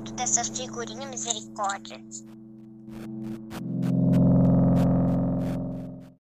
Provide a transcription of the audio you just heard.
dessas figurinhas misericórdia.